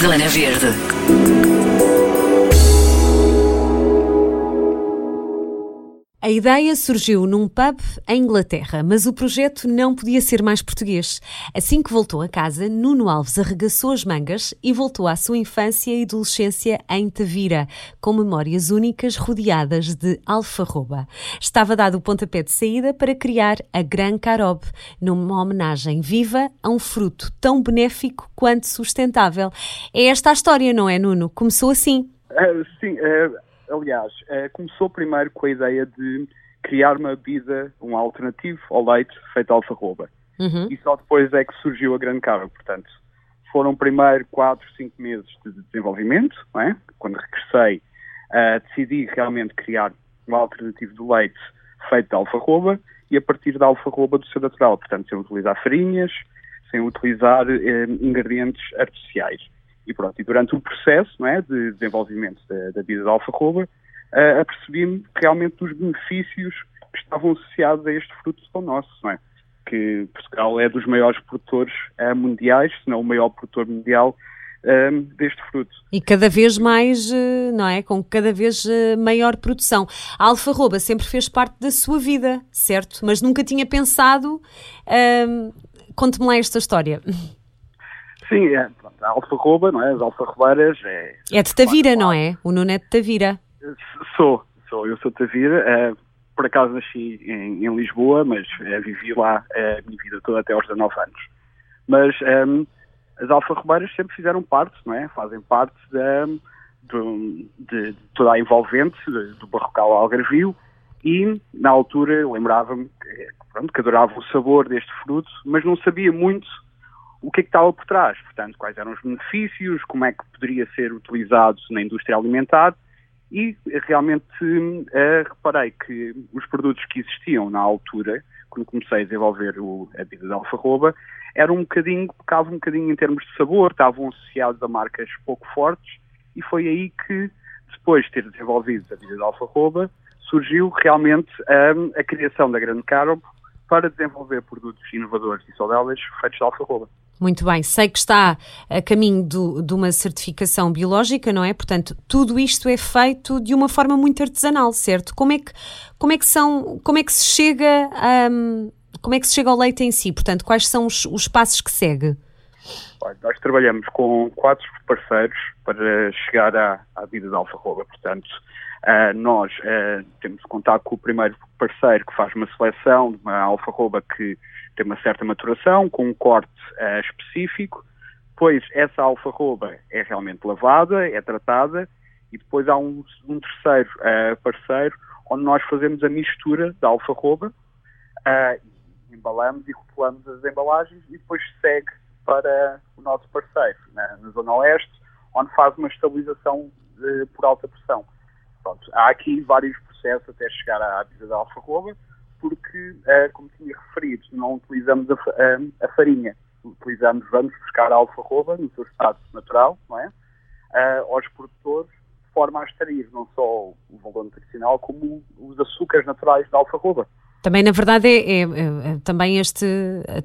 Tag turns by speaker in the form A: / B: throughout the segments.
A: Zona Verde.
B: A ideia surgiu num pub em Inglaterra, mas o projeto não podia ser mais português. Assim que voltou a casa, Nuno Alves arregaçou as mangas e voltou à sua infância e adolescência em Tavira, com memórias únicas rodeadas de alfarroba. Estava dado o pontapé de saída para criar a Gran Carob, numa homenagem viva a um fruto tão benéfico quanto sustentável. É esta a história, não é, Nuno? Começou assim.
C: Uh, sim, uh aliás, uh, começou primeiro com a ideia de criar uma bebida, um alternativo ao leite feito alfarroba. Uhum. E só depois é que surgiu a grande cara. Portanto, foram primeiro 4, 5 meses de desenvolvimento, é? quando regressei, uh, decidi realmente criar um alternativo do leite feito de alfarroba e a partir da alfarroba do seu natural, portanto, sem utilizar farinhas, sem utilizar eh, ingredientes artificiais. E pronto, e durante o processo não é, de desenvolvimento da, da vida da alfarroba, uh, apercebi-me realmente dos benefícios que estavam associados a este fruto tão nosso, não é? Que Portugal é dos maiores produtores uh, mundiais, se não o maior produtor mundial uh, deste fruto.
B: E cada vez mais, não é? Com cada vez maior produção. A alfarroba sempre fez parte da sua vida, certo? Mas nunca tinha pensado. Conte-me lá esta história.
C: Sim, é, pronto, a alfarroba, não é? As alfarrobeiras é...
B: É de Tavira, não é? O Nuno é de Tavira.
C: Sou, sou. Eu sou de Tavira. Uh, por acaso nasci em, em Lisboa, mas uh, vivi lá uh, a minha vida toda até aos 19 anos. Mas um, ehm, as alfarrobeiras sempre fizeram parte, não é? Fazem parte da, de, de, toda a envolvente do barrocal algarvio e, na altura, lembrava-me que, que adorava o sabor deste fruto, mas não sabia muito o que é que estava por trás, portanto, quais eram os benefícios, como é que poderia ser utilizado na indústria alimentar? E realmente uh, reparei que os produtos que existiam na altura, quando comecei a desenvolver o, a vida da alfarroba, eram um bocadinho, pecavam um bocadinho em termos de sabor, estavam associados a marcas pouco fortes e foi aí que, depois de ter desenvolvido a vida da alfarroba, surgiu realmente um, a criação da Grande Carob para desenvolver produtos inovadores e saudáveis feitos de alfarroba.
B: Muito bem, sei que está a caminho do, de uma certificação biológica, não é? Portanto, tudo isto é feito de uma forma muito artesanal, certo? Como é que, como é que são, como é que se chega um, como é que se chega ao leite em si? Portanto, quais são os, os passos que segue?
C: Nós trabalhamos com quatro parceiros para chegar à, à vida da alfarroba, portanto, uh, nós uh, temos contato com o primeiro parceiro que faz uma seleção de uma alfarroba que tem uma certa maturação, com um corte uh, específico, depois essa alfarroba é realmente lavada, é tratada, e depois há um, um terceiro parceiro onde nós fazemos a mistura da alfarroba, embalamos e rotulamos as embalagens e depois segue para o nosso parceiro, na, na Zona Oeste, onde faz uma estabilização por alta pressão. Pronto, há aqui vários processos até chegar à vida da alfarroba, porque, uh, como tinha referido, não utilizamos a, a, a, farinha. Utilizamos, vamos buscar a alfarroba no seu estado natural, não é? Uh, aos produtores, de forma a extrair não só o valor nutricional, como os açúcares naturais da alfarroba.
B: Também, na verdade, é, é, é, também este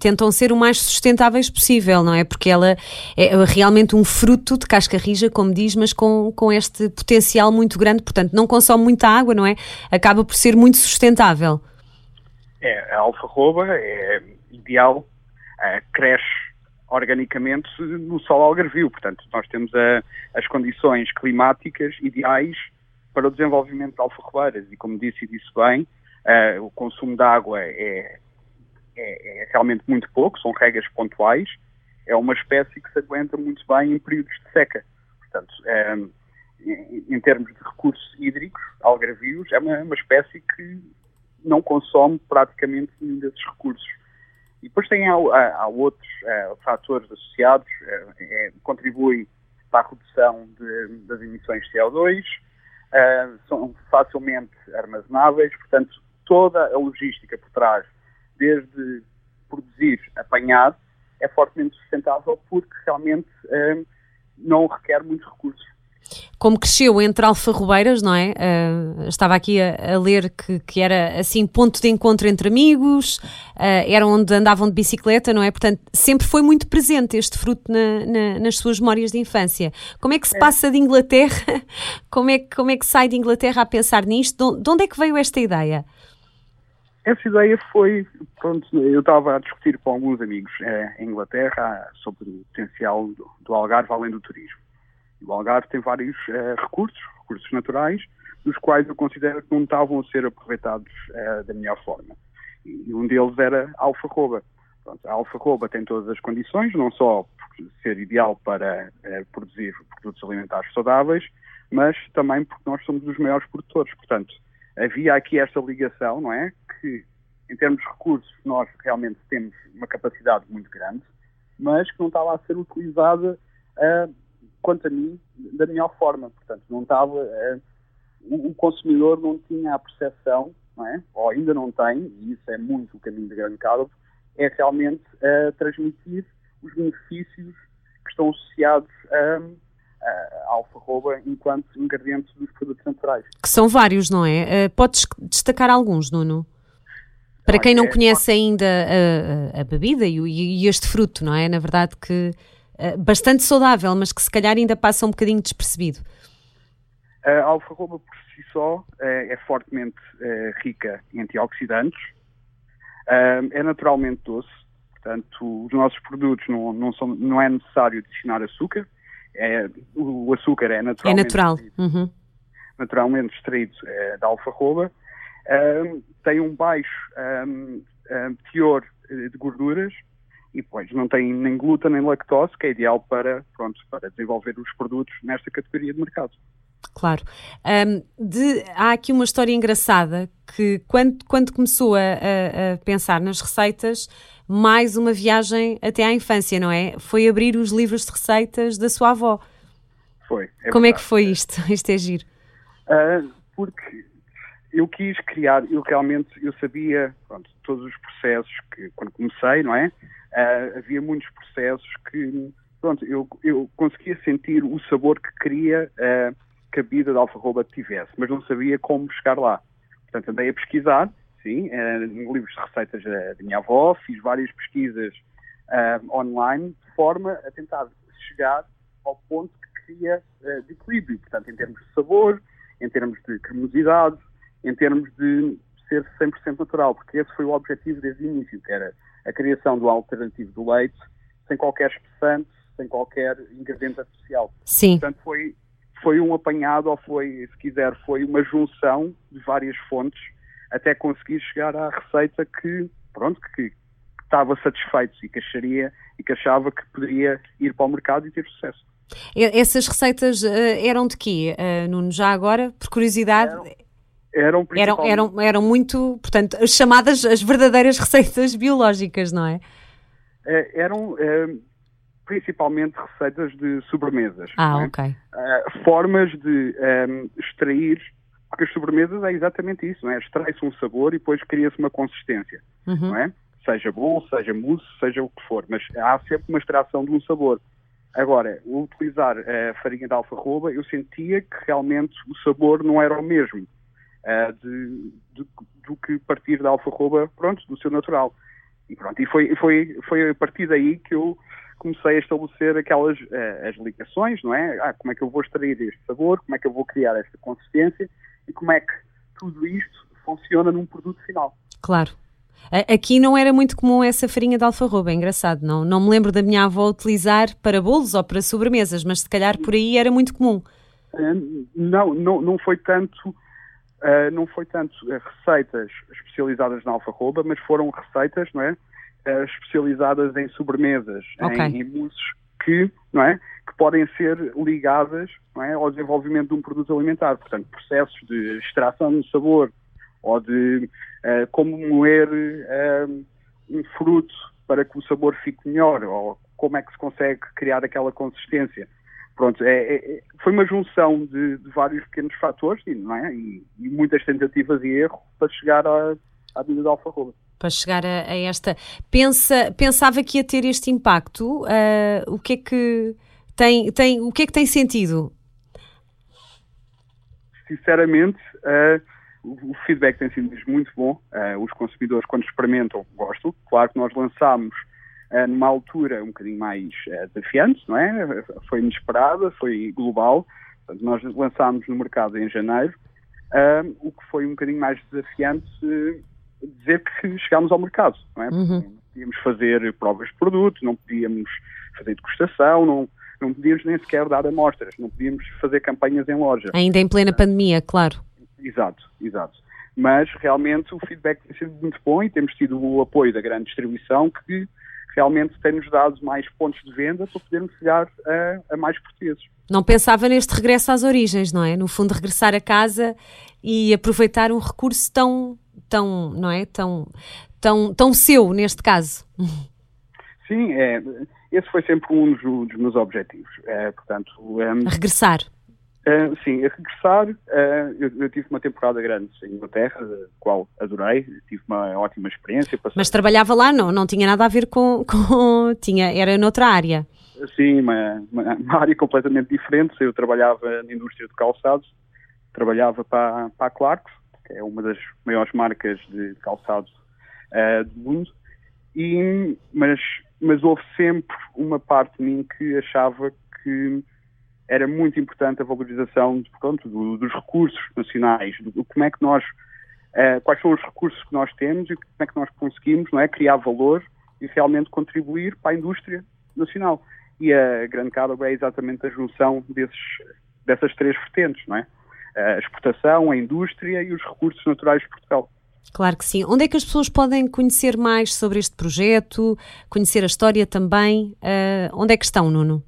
B: tentam ser o mais sustentáveis possível, não é? Porque ela é realmente um fruto de casca rija, como diz, mas com, com este potencial muito grande, portanto, não consome muita água, não é? Acaba por ser muito sustentável.
C: É, a alfarroba é ideal, é, cresce organicamente no solo algarvio, portanto nós temos a, as condições climáticas ideais para o desenvolvimento de alfarrobeiras e como disse e disse bem, é, o consumo de água é, é, é, realmente muito pouco, são regras pontuais, é uma espécie que se aguenta muito bem em períodos de seca. Portanto, é, em, em, termos de recursos hídricos, algarvios, é uma, uma espécie que não consome praticamente nenhum desses recursos. E depois tem há, há outros uh, fatores associados, uh, é, contribui para a redução de, das emissões de CO2, uh, são facilmente armazenáveis, portanto, toda a logística por trás, desde produzir, apanhar, é fortemente sustentável porque realmente não requer muitos recursos.
B: como cresceu entre alfarrobeiras, não é? Uh, estava aqui a, a ler que, que, era assim ponto de encontro entre amigos, uh, era onde andavam de bicicleta, não é? Portanto, sempre foi muito presente este fruto na, na, nas suas memórias de infância. Como é que se é. passa de Inglaterra? Como é, como é que sai de Inglaterra a pensar nisto? De onde é que veio esta ideia?
C: Essa ideia foi, pronto, eu estava a discutir com alguns amigos eh, em Inglaterra sobre o potencial do, do Algarve além do turismo. O Algarve tem vários eh, recursos, recursos naturais, dos quais eu considero que não estavam a ser aproveitados eh, da melhor forma. E um deles era a alfarroba. Pronto, a alfarroba tem todas as condições, não só por ser ideal para produzir produtos alimentares saudáveis, mas também porque nós somos os maiores produtores. Portanto, havia aqui esta ligação, não é? Que, em termos de recursos, nós realmente temos uma capacidade muito grande, mas que não estava a ser utilizada, uh, quanto a mim, da melhor forma. Portanto, não estava. Uh, o, consumidor não tinha a percepção, é? ou ainda não tem, e isso é muito o caminho de grande cabo, é realmente uh, transmitir os benefícios que estão associados a a alfarroba enquanto ingrediente dos produtos naturais.
B: Que são vários, não é? Podes destacar alguns, Nuno? Para quem não é, conhece ainda a, a, bebida e, e, este fruto, não é? Na verdade que uh, bastante saudável, mas que se calhar ainda passa um bocadinho despercebido.
C: A alfarroba por si só é, é fortemente é, rica em antioxidantes, é naturalmente doce, portanto os nossos produtos não, não, são, não é necessário adicionar açúcar, é, o açúcar é naturalmente,
B: é natural. extraído, uhum.
C: naturalmente extraído é, da alfarroba, um, tem um baixo um, um, teor de gorduras e pois não tem nem glúten nem lactose, que é ideal para, pronto, para desenvolver os produtos nesta categoria de mercado.
B: Claro. De, há aqui uma história engraçada que quando, quando começou a, a, a, pensar nas receitas, mais uma viagem até à infância, não é? Foi abrir os livros de receitas da sua avó.
C: Foi.
B: É Como verdade. é que foi isto? Isto é giro.
C: Uh, porque eu quis criar, eu realmente, eu sabia, pronto, todos os processos que, quando comecei, não é? Uh, havia muitos processos que, pronto, eu, eu conseguia sentir o sabor que queria uh, que a bebida de alfarroba tivesse, mas não sabia como chegar lá. Portanto, andei a pesquisar, sim, uh, livros de receitas da, da, minha avó, fiz várias pesquisas uh, online, de forma a tentar chegar ao ponto que queria de equilíbrio, portanto, em termos de sabor, em termos de cremosidade, em termos de ser 100% natural, porque esse foi o objetivo desde o início, que era a criação do alternativo do leite, sem qualquer espessante, sem qualquer ingrediente artificial.
B: Sim.
C: Portanto, foi foi um apanhado, ou foi, se quiser, foi uma junção de várias fontes até conseguir chegar à receita que, pronto, que, que estava satisfeito e que acharia e que achava que poderia ir para o mercado e ter sucesso.
B: Essas receitas uh, eram de quê, uh, Nuno? Já agora, por curiosidade?
C: Eram,
B: eram, eram, eram, eram muito, portanto, as chamadas as verdadeiras receitas biológicas, não é?
C: é eram principalmente receitas de sobremesas.
B: Ah, é? ok.
C: Uh, formas de um, ehm, extrair, porque as sobremesas é exatamente isso, não é? Extrai-se um sabor e depois cria-se uma consistência, uhum. não é? Seja bolo, seja mousse, seja o que for, mas há sempre uma extração de um sabor. Agora, utilizar a farinha de alfarroba, eu sentia que realmente o sabor não era o mesmo uh, de, de, do que partir da alfarroba, pronto, do seu natural. E pronto, e foi, foi, foi a partir daí que eu comecei a estabelecer aquelas uh, as ligações, não é? Ah, como é que eu vou extrair este sabor, como é que eu vou criar esta consistência e como é que tudo isto funciona num produto final.
B: Claro. Aqui não era muito comum essa farinha de alfarroba, é engraçado, não, não me lembro da minha avó utilizar para bolos ou para sobremesas, mas se calhar por aí era muito comum.
C: Uh, não, não, não foi tanto, uh, não foi tanto receitas especializadas na alfarroba, mas foram receitas, não é? uh, especializadas em sobremesas, okay. em, em mousses que, não é, que podem ser ligadas é, ao desenvolvimento de um produto alimentar. Portanto, processos de extração de sabor ou de uh, como moer uh, um fruto para que o sabor fique melhor ou como é que se consegue criar aquela consistência. Pronto, é, é, foi uma junção de, de, vários pequenos fatores não é? e, e muitas tentativas e erros para chegar à, à vida da alfarroba
B: para chegar a, a, esta. Pensa, pensava que ia ter este impacto. Uh, o que é que tem, tem, o que é que tem sentido
C: sinceramente, uh, o feedback tem sido muito bom. Uh, os consumidores, quando experimentam, gostam. Claro que nós lançámos numa altura um bocadinho mais desafiante, não é? Foi inesperada, foi global. Portanto, nós lançámos no mercado em janeiro, o que foi um bocadinho mais desafiante dizer que chegámos ao mercado, não é? Uhum. Não podíamos fazer provas de produto, não podíamos fazer degustação, não, não podíamos nem sequer dar amostras, não podíamos fazer campanhas em loja.
B: Ainda em plena pandemia, claro.
C: Exato, exato. Mas realmente o feedback tem sido muito bom e temos tido o apoio da grande distribuição que realmente tem-nos dado mais pontos de venda para podermos chegar a, a, mais portugueses.
B: Não pensava neste regresso às origens, não é? No fundo, regressar a casa e aproveitar um recurso tão, tão, não é? Tão, tão, tão seu, neste caso.
C: Sim, é, esse foi sempre um dos, dos meus objetivos. É, portanto,
B: um, regressar.
C: Uh, sim, a regressar, uh, eu, eu, tive uma temporada grande em Inglaterra, a qual adorei, tive uma ótima experiência.
B: Passei... Mas trabalhava lá, não, não tinha nada a ver com, com tinha, era noutra área.
C: Sim, uma, uma, uma, área completamente diferente, eu trabalhava na indústria de calçados, trabalhava para, para a Clarks, que é uma das maiores marcas de calçados uh, do mundo, e, mas, mas houve sempre uma parte de mim que achava que era muito importante a valorização pronto, do, dos recursos nacionais, do, como é que nós, uh, quais são os recursos que nós temos e como é que nós conseguimos não é, criar valor e realmente contribuir para a indústria nacional. E a Grande Cabo é exatamente a junção desses, dessas três vertentes, não é? A exportação, a indústria e os recursos naturais de Portugal.
B: Claro que sim. Onde é que as pessoas podem conhecer mais sobre este projeto, conhecer a história também? Uh, onde é que estão, Nuno?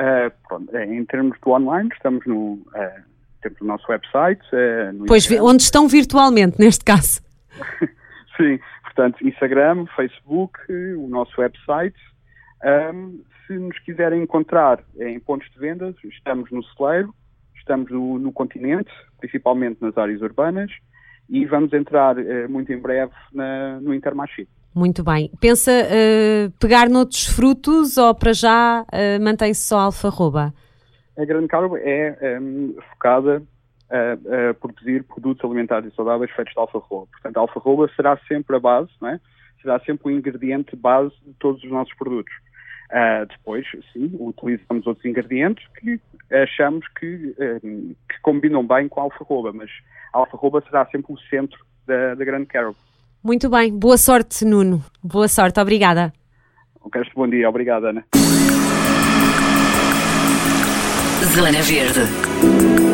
C: Uh, pronto, eh, em termos do online, estamos no, uh, temos o nosso website.
B: Uh, pois, Instagram. onde estão virtualmente, neste caso.
C: Sim, portanto, Instagram, Facebook, o nosso website. Um, se nos quiserem encontrar em pontos de vendas, estamos no celeiro, estamos no, no continente, principalmente nas áreas urbanas, e vamos entrar muito em breve na, no Intermarché.
B: Muito bem. Pensa uh, pegar noutros frutos ou para já uh, mantém-se só alfarroba?
C: A Grande Carbo é um, focada a, a, produzir produtos alimentares e saudáveis feitos de alfarroba. Portanto, a alfarroba será sempre a base, não é? será sempre o ingrediente base de todos os nossos produtos. Uh, depois, sim, utilizamos outros ingredientes que achamos que, que combinam bem com a alfarroba, mas a alfarroba será sempre o centro da, da Grande Carbo.
B: Muito bem. Boa sorte, Nuno. Boa sorte. Obrigada.
C: Um resto bom dia. Obrigada, Ana.
A: Zona Verde.